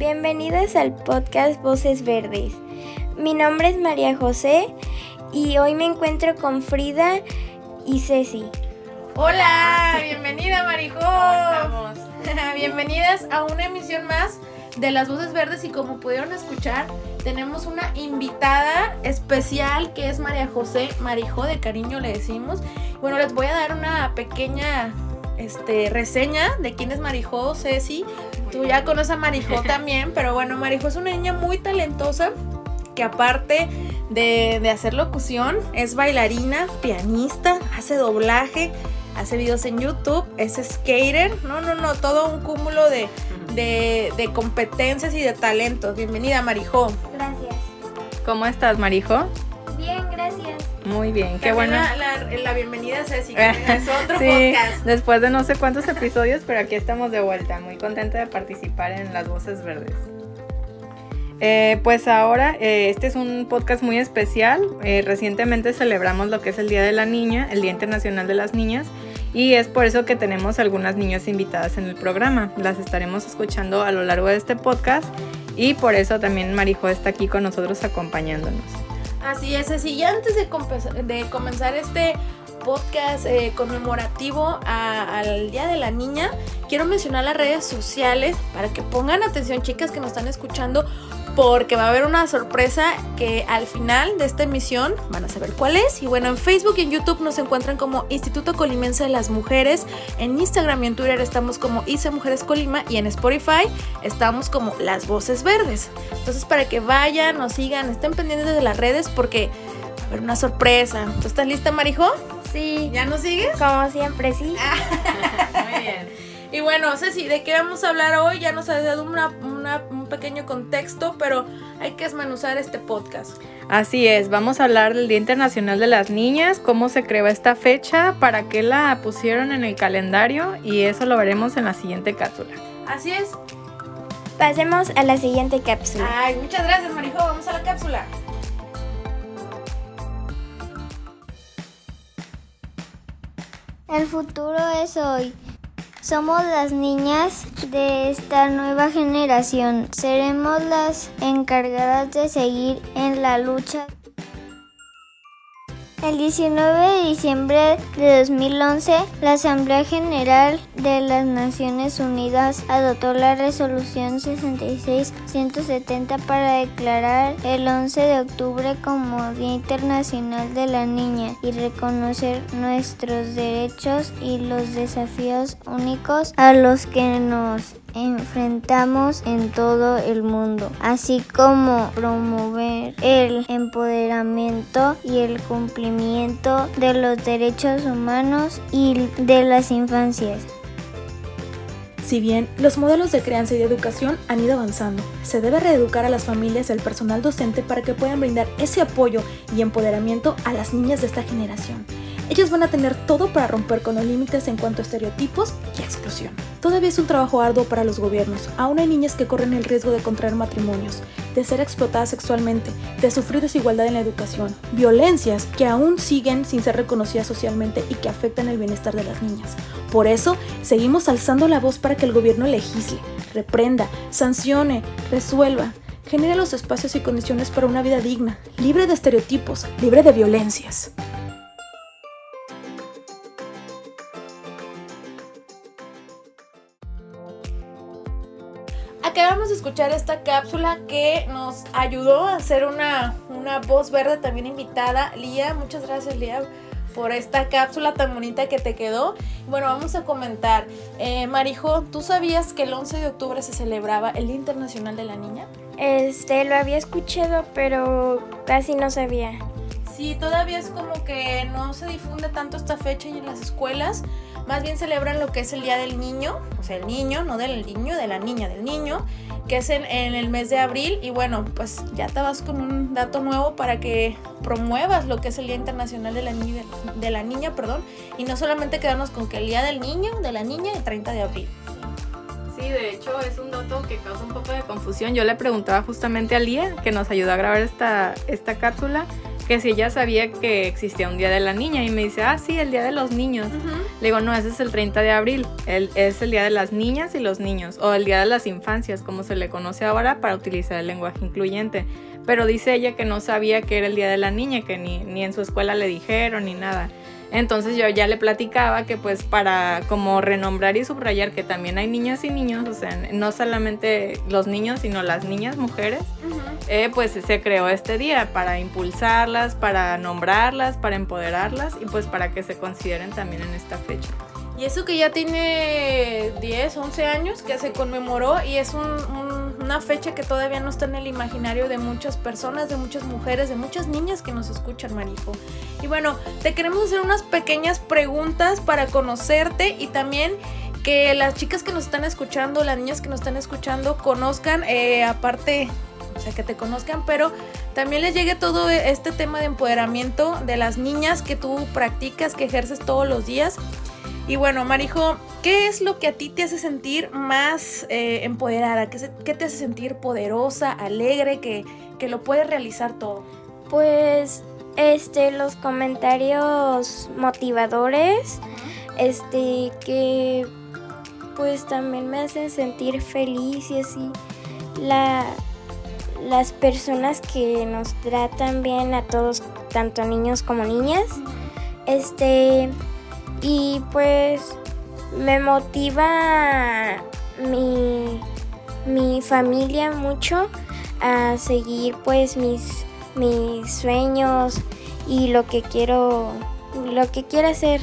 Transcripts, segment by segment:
Bienvenidas al podcast Voces Verdes. Mi nombre es María José y hoy me encuentro con Frida y Ceci. Hola, bienvenida Marijo. ¿Cómo estamos? Bienvenidas a una emisión más de Las Voces Verdes y como pudieron escuchar, tenemos una invitada especial que es María José Marijo, de cariño le decimos. Bueno, les voy a dar una pequeña este, reseña de quién es Marijo, Ceci. Tú ya conoces a Marijo también, pero bueno, Marijo es una niña muy talentosa que aparte de, hacer locución, es bailarina, pianista, hace doblaje, hace videos en YouTube, es skater, no, no, no, todo un cúmulo de, competencias y de talentos. Bienvenida, Marijo. Gracias. ¿Cómo estás, Marijo? Muy bien, qué bueno. La, bienvenida, Ceci, que es otro sí, Después de no sé cuántos episodios, pero aquí estamos de vuelta. Muy contenta de participar en Las Voces Verdes. Eh, pues ahora, eh, este es un podcast muy especial. Eh, recientemente celebramos lo que es el Día de la Niña, el Día Internacional de las Niñas, y es por eso que tenemos algunas niñas invitadas en el programa. Las estaremos escuchando a lo largo de este podcast y por eso también Marijo está aquí con nosotros acompañándonos. Así es, así. Y antes de, comenzar este podcast conmemorativo al Día de la Niña, quiero mencionar las redes sociales para que pongan atención, chicas que nos están escuchando, porque va a haber una sorpresa que al final de esta emisión van a saber cuál es. Y bueno, en Facebook y en YouTube nos encuentran como Instituto Colimense de las Mujeres. En Instagram y en Twitter estamos como ICE Mujeres Colima y en Spotify estamos como Las Voces Verdes. Entonces para que vayan, nos sigan, estén pendientes de las redes porque va a haber una sorpresa. ¿Tú estás lista, Marijo? Sí. ¿Ya nos sigues? Como siempre, sí. Muy bien. Y bueno, Ceci, ¿de qué vamos a hablar hoy? Ya nos ha dado un pequeño contexto, pero hay que esmanuzar este podcast. Así es, vamos a hablar del Día Internacional de las Niñas, cómo se creó esta fecha, para qué la pusieron en el calendario y eso lo veremos en la siguiente cápsula. Así es. Pasemos a la siguiente cápsula. Ay, muchas gracias, Marijo. Vamos a la cápsula. El futuro es hoy. Somos las niñas de esta nueva generación. Seremos las encargadas de seguir en la lucha el 19 de diciembre de 2011, la Asamblea General de las Naciones Unidas adoptó la resolución 66-170 para declarar el 11 de octubre como Día Internacional de la Niña y reconocer nuestros derechos y los desafíos únicos a los que nos enfrentamos en todo el mundo, así como promover el empoderamiento y el cumplimiento de los derechos humanos y de las infancias. Si bien los modelos de crianza y de educación han ido avanzando, se debe reeducar a las familias y al personal docente para que puedan brindar ese apoyo y empoderamiento a las niñas de esta generación ellos van a tener todo para romper con los límites en cuanto a estereotipos y exclusión. Todavía es un trabajo arduo para los gobiernos. Aún hay niñas que corren el riesgo de contraer matrimonios, de ser explotadas sexualmente, de sufrir desigualdad en la educación, violencias que aún siguen sin ser reconocidas socialmente y que afectan el bienestar de las niñas. Por eso, seguimos alzando la voz para que el gobierno legisle, reprenda, sancione, resuelva, genere los espacios y condiciones para una vida digna, libre de estereotipos, libre de violencias. Escuchar esta cápsula que nos ayudó a hacer una, voz verde también invitada. Lía, muchas gracias Lía por esta cápsula tan bonita que te quedó. Bueno, vamos a comentar. Eh, Marijo, ¿tú sabías que el 11 de octubre se celebraba el Día Internacional de la Niña? Este, lo había escuchado, pero casi no sabía. Sí, todavía es como que no se difunde tanto esta fecha en las escuelas más bien celebran lo que es el Día del Niño, o sea, el niño, no del niño, de la niña, del niño. Que es en, el mes de abril. Y bueno, pues ya te vas con un dato nuevo para que promuevas lo que es el Día Internacional de la, Niña, de la Niña, perdón, y no solamente quedarnos con que el Día del Niño, de la Niña, el 30 de abril. Sí, de hecho es un dato que causa un poco de confusión. Yo le preguntaba justamente a Lía, que nos ayudó a grabar esta, esta cápsula, que si ella sabía que existía un Día de la Niña y me dice, ah, sí, el Día de los Niños. Le digo, no, ese es el 30 de abril, el, es el Día de las Niñas y los Niños, o el Día de las Infancias, como se le conoce ahora para utilizar el lenguaje incluyente. Pero dice ella que no sabía que era el Día de la Niña, que ni, ni en su escuela le dijeron ni nada. Entonces yo ya le platicaba que pues para como renombrar y subrayar que también hay niñas y niños, o sea, no solamente los niños, sino las niñas, mujeres, eh, pues se creó este día para impulsarlas, para nombrarlas, para empoderarlas y pues para que se consideren también en esta fecha. Y eso que ya tiene 10, 11 años que se conmemoró y es una fecha que todavía no está en el imaginario de muchas personas, de muchas mujeres, de muchas niñas que nos escuchan, Marijo. Y bueno, te queremos hacer unas pequeñas preguntas para conocerte y también que las chicas que nos están escuchando, las niñas que nos están escuchando, conozcan, eh, aparte, o sea, que te conozcan, pero también les llegue todo este tema de empoderamiento de las niñas que tú practicas, que ejerces todos los días. Y bueno, Marijo, ¿qué es lo que a ti te hace sentir más eh, empoderada? ¿Qué, te hace sentir poderosa, alegre, que, lo puedes realizar todo? Pues, este, los comentarios motivadores, este, que pues también me hacen sentir feliz y así. La, las personas que nos tratan bien a todos, tanto niños como niñas, este y pues me motiva mi, mi familia mucho a seguir pues mis, mis sueños y lo que quiero lo que quiero hacer.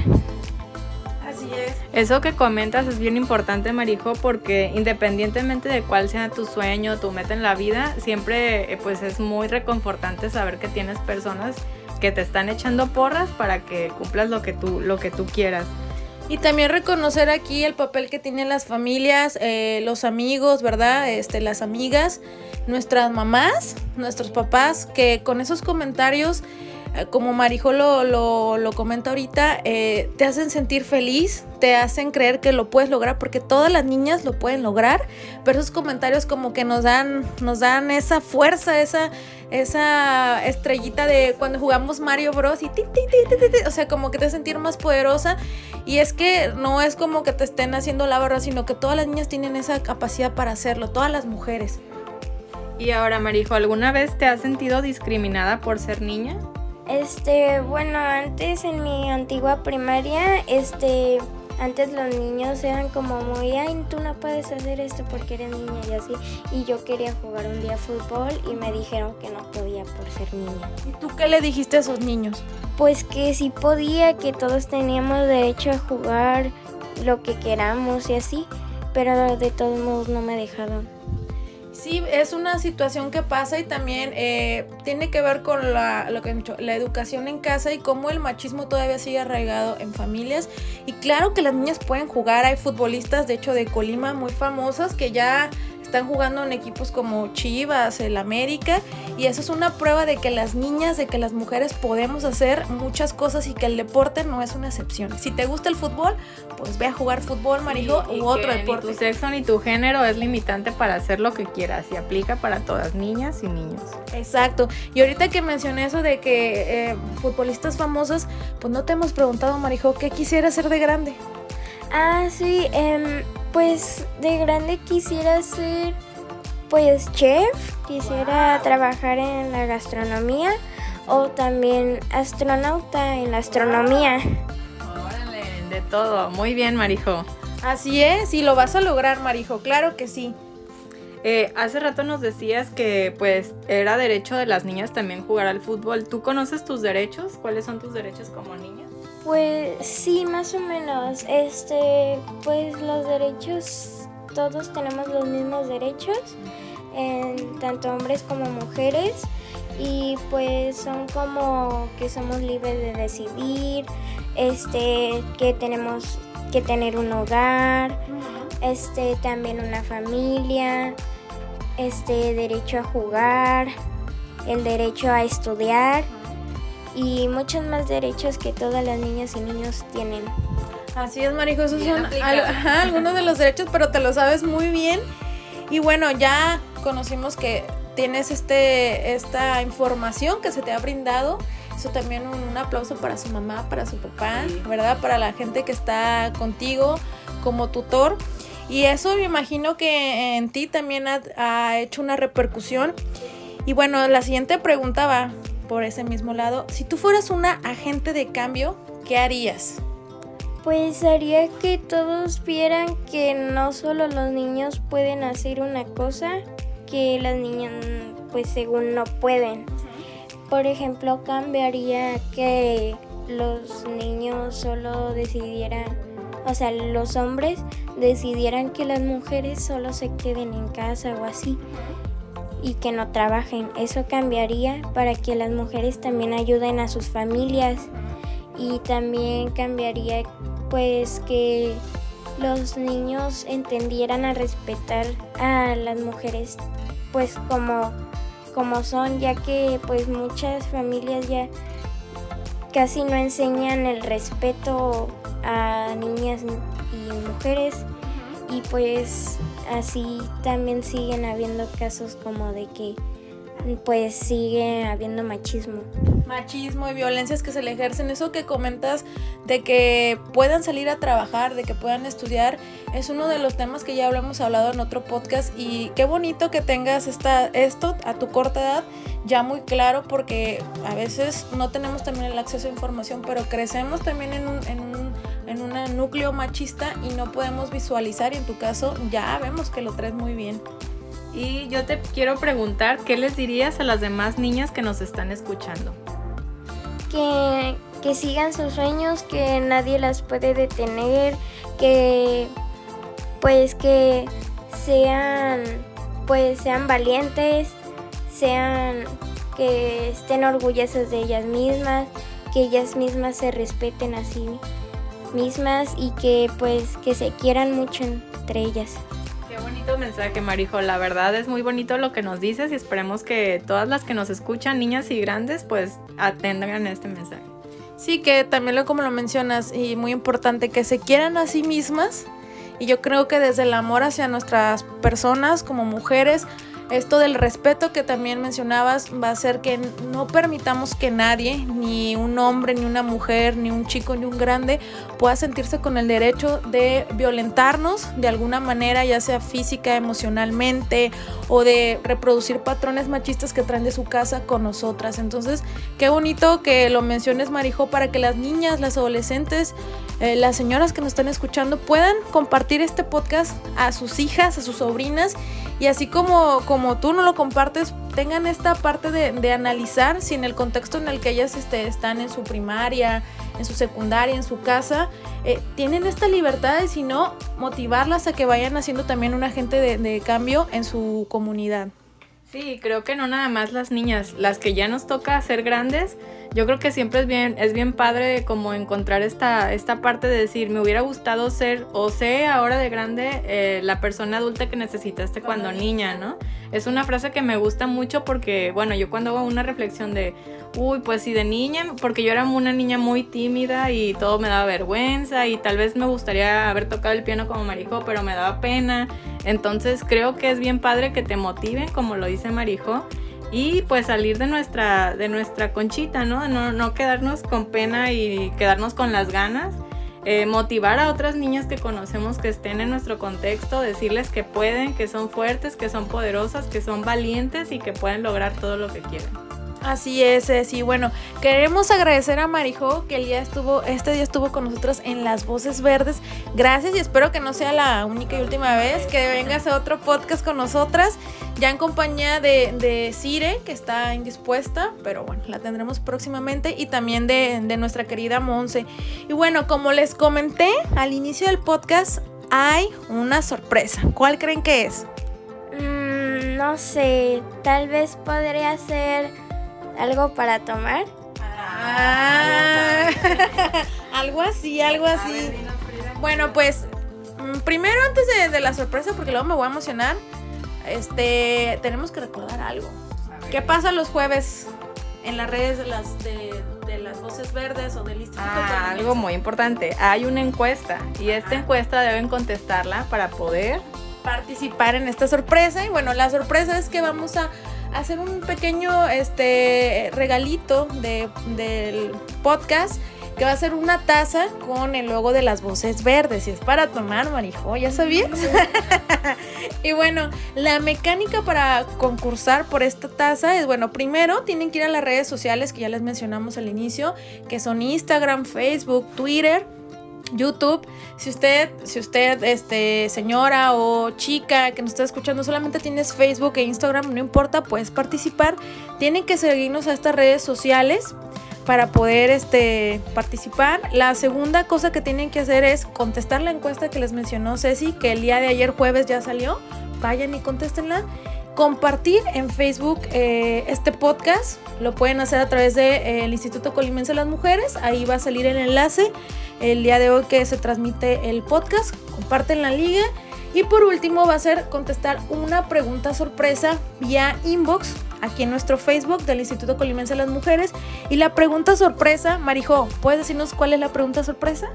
Así es. Eso que comentas es bien importante, Marijo, porque independientemente de cuál sea tu sueño, tu meta en la vida, siempre eh, pues es muy reconfortante saber que tienes personas que te están echando porras para que cumplas lo que tú, lo que tú quieras. Y también reconocer aquí el papel que tienen las familias, eh, los amigos, ¿verdad? Este, las amigas, nuestras mamás, nuestros papás, que con esos comentarios eh, como Marijo lo, lo, comenta ahorita, eh, te hacen sentir feliz, te hacen creer que lo puedes lograr, porque todas las niñas lo pueden lograr, pero esos comentarios como que nos dan, nos dan esa fuerza, esa, esa estrellita de cuando jugamos Mario Bros. y ti, ti, ti, o sea, como que te sentir más poderosa. Y es que no es como que te estén haciendo la barra, sino que todas las niñas tienen esa capacidad para hacerlo, todas las mujeres. Y ahora, Marijo, ¿alguna vez te has sentido discriminada por ser niña? Este, bueno, antes en mi antigua primaria, este, antes los niños eran como muy, ay, tú no puedes hacer esto porque eres niña y así. Y yo quería jugar un día fútbol y me dijeron que no podía por ser niña. ¿Y tú qué le dijiste a esos niños? Pues que sí podía, que todos teníamos derecho a jugar lo que queramos y así, pero de todos modos no me dejaron. Sí, es una situación que pasa y también eh, tiene que ver con la, lo que dicho, la educación en casa y cómo el machismo todavía sigue arraigado en familias. Y claro que las niñas pueden jugar, hay futbolistas de hecho de Colima muy famosas que ya están jugando en equipos como Chivas, el América, y eso es una prueba de que las niñas, de que las mujeres podemos hacer muchas cosas y que el deporte no es una excepción. Si te gusta el fútbol, pues ve a jugar fútbol, marijo, u otro deporte. Ni tu sexo ni tu género es limitante para hacer lo que quieras y aplica para todas, niñas y niños. Exacto. Y ahorita que mencioné eso de que eh, futbolistas famosas, pues no te hemos preguntado, Marijo, ¿qué quisiera ser de grande? Ah, sí, eh, pues de grande quisiera ser pues chef, quisiera trabajar en la gastronomía o también astronauta en la astronomía. Órale, de todo. Muy bien, Marijo. Así es, y lo vas a lograr, Marijo, claro que sí. Eh, hace rato nos decías que pues era derecho de las niñas también jugar al fútbol. ¿Tú conoces tus derechos? ¿Cuáles son tus derechos como niña? Pues sí, más o menos. Este, pues los derechos, todos tenemos los mismos derechos, en tanto hombres como mujeres. Y pues son como que somos libres de decidir, este, que tenemos que tener un hogar, este, también una familia, este derecho a jugar, el derecho a estudiar y muchos más derechos que todas las niñas y niños tienen. Así es, Marijo, esos son algunos de los derechos, pero te lo sabes muy bien. Y bueno, ya conocimos que tienes este, esta información que se te ha brindado. Eso también un, aplauso para su mamá, para su papá, ¿verdad? Para la gente que está contigo como tutor. Y eso me imagino que en ti también ha, hecho una repercusión. Y bueno, la siguiente pregunta va por ese mismo lado. Si tú fueras una agente de cambio, ¿qué harías? Pues haría que todos vieran que no solo los niños pueden hacer una cosa, que las niñas pues según no pueden. Por ejemplo, cambiaría que los niños solo decidieran, o sea, los hombres decidieran que las mujeres solo se queden en casa o así y que no trabajen. Eso cambiaría para que las mujeres también ayuden a sus familias y también cambiaría pues que los niños entendieran a respetar a las mujeres pues como como son, ya que pues muchas familias ya casi no enseñan el respeto a niñas y mujeres y pues así también siguen habiendo casos como de que pues sigue habiendo machismo. Machismo y violencias que se le ejercen. Eso que comentas de que puedan salir a trabajar, de que puedan estudiar, es uno de los temas que ya hablamos hablado en otro podcast y qué bonito que tengas esta, esto a tu corta edad ya muy claro porque a veces no tenemos también el acceso a información, pero crecemos también en un, en un, en un núcleo machista y no podemos visualizar y en tu caso ya vemos que lo traes muy bien. Y yo te quiero preguntar, ¿qué les dirías a las demás niñas que nos están escuchando? Que, que sigan sus sueños, que nadie las puede detener, que pues que sean pues sean valientes, sean que estén orgullosas de ellas mismas, que ellas mismas se respeten a sí mismas y que pues que se quieran mucho entre ellas bonito mensaje, Marijo. La verdad es muy bonito lo que nos dices y esperemos que todas las que nos escuchan, niñas y grandes, pues atendan este mensaje. Sí, que también lo como lo mencionas y muy importante, que se quieran a sí mismas. Y yo creo que desde el amor hacia nuestras personas como mujeres, esto del respeto que también mencionabas va a ser que no permitamos que nadie, ni un hombre, ni una mujer, ni un chico, ni un grande, pueda sentirse con el derecho de violentarnos de alguna manera, ya sea física, emocionalmente, o de reproducir patrones machistas que traen de su casa con nosotras. Entonces, qué bonito que lo menciones, Marijo, para que las niñas, las adolescentes, eh, las señoras que nos están escuchando puedan compartir este podcast a sus hijas, a sus sobrinas y así como, como tú no lo compartes, tengan esta parte de, analizar si en el contexto en el que ellas este, están en su primaria, en su secundaria, en su casa, eh, tienen esta libertad y si no, motivarlas a que vayan haciendo también un agente de, de cambio en su comunidad. Sí, creo que no nada más las niñas, las que ya nos toca ser grandes, yo creo que siempre es bien, es bien padre como encontrar esta, esta parte de decir, me hubiera gustado ser o sé ahora de grande eh, la persona adulta que necesitaste cuando niña, ¿no? Es una frase que me gusta mucho porque, bueno, yo cuando hago una reflexión de, uy, pues sí, de niña, porque yo era una niña muy tímida y todo me daba vergüenza y tal vez me gustaría haber tocado el piano como Marijo, pero me daba pena. Entonces creo que es bien padre que te motiven, como lo dice Marijo y pues salir de nuestra, de nuestra conchita, ¿no? ¿no? No quedarnos con pena y quedarnos con las ganas. Eh, motivar a otras niñas que conocemos que estén en nuestro contexto, decirles que pueden, que son fuertes, que son poderosas, que son valientes y que pueden lograr todo lo que quieren. Así es, sí, bueno, queremos agradecer a Marijo que el día estuvo, este día estuvo con nosotros en Las Voces Verdes. Gracias y espero que no sea la única y última vez que vengas a otro podcast con nosotras, ya en compañía de, de Cire, que está indispuesta, pero bueno, la tendremos próximamente, y también de, nuestra querida Monse. Y bueno, como les comenté al inicio del podcast, hay una sorpresa. ¿Cuál creen que es? Mm, no sé, tal vez podría ser algo para tomar. Ah, algo así, algo así. Bueno, pues mm, primero antes de, la sorpresa, porque luego me voy a emocionar, este, tenemos que recordar algo. ¿Qué pasa los jueves en las redes de las, de, de las voces verdes o del Instituto? Ah, algo muy importante. Hay una encuesta y esta encuesta deben contestarla para poder. participar en esta sorpresa. Y bueno, la sorpresa es que vamos a hacer un pequeño este regalito de, del podcast que va a ser una taza con el logo de las voces verdes y es para tomar marijo, ¿ya sabías? y bueno, la mecánica para concursar por esta taza es, bueno, primero tienen que ir a las redes sociales que ya les mencionamos al inicio, que son Instagram, Facebook, Twitter, YouTube. Si usted, si usted, este, señora o chica que nos está escuchando, solamente tienes Facebook e Instagram, no importa, puedes participar. Tienen que seguirnos a estas redes sociales para poder este, participar. La segunda cosa que tienen que hacer es contestar la encuesta que les mencionó Ceci, que el día de ayer jueves ya salió. Vayan y contéstenla. Compartir en Facebook eh, este podcast. Lo pueden hacer a través del de, eh, Instituto Colimense de las Mujeres. Ahí va a salir el enlace el día de hoy que se transmite el podcast. Comparten la liga. Y por último va a ser contestar una pregunta sorpresa vía inbox aquí en nuestro Facebook del Instituto Colimense de las Mujeres. Y la pregunta sorpresa, Marijo, ¿puedes decirnos cuál es la pregunta sorpresa?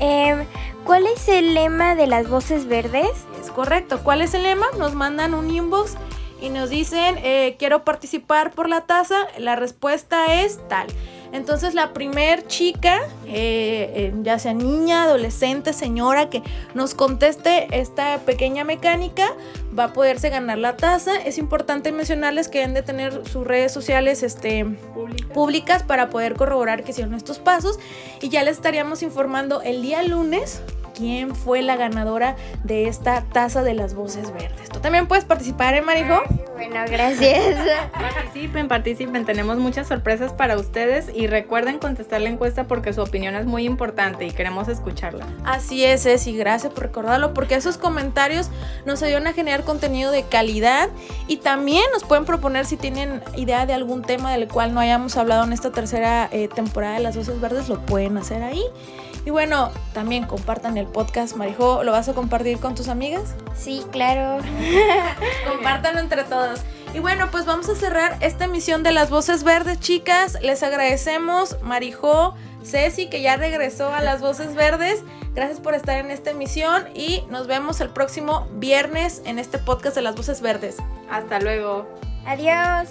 Eh, ¿Cuál es el lema de las voces verdes? Es correcto. ¿Cuál es el lema? Nos mandan un inbox y nos dicen, eh, quiero participar por la taza. La respuesta es tal. Entonces la primer chica, eh, eh, ya sea niña, adolescente, señora, que nos conteste esta pequeña mecánica, va a poderse ganar la taza. Es importante mencionarles que deben de tener sus redes sociales este, ¿Públicas? públicas para poder corroborar que hicieron estos pasos. Y ya les estaríamos informando el día lunes quién fue la ganadora de esta taza de las voces verdes. Tú también puedes participar, ¿eh, Marijo? Bueno, gracias. Participen, participen. Tenemos muchas sorpresas para ustedes y recuerden contestar la encuesta porque su opinión es muy importante y queremos escucharla. Así es, Ceci, gracias por recordarlo, porque esos comentarios nos ayudan a generar contenido de calidad y también nos pueden proponer si tienen idea de algún tema del cual no hayamos hablado en esta tercera eh, temporada de Las Voces Verdes, lo pueden hacer ahí. Y bueno, también compartan el podcast, Marijo, ¿lo vas a compartir con tus amigas? Sí, claro. Compártanlo entre todos. Y bueno, pues vamos a cerrar esta emisión de Las Voces Verdes, chicas. Les agradecemos, Marijo, Ceci, que ya regresó a Las Voces Verdes. Gracias por estar en esta emisión y nos vemos el próximo viernes en este podcast de Las Voces Verdes. Hasta luego. Adiós.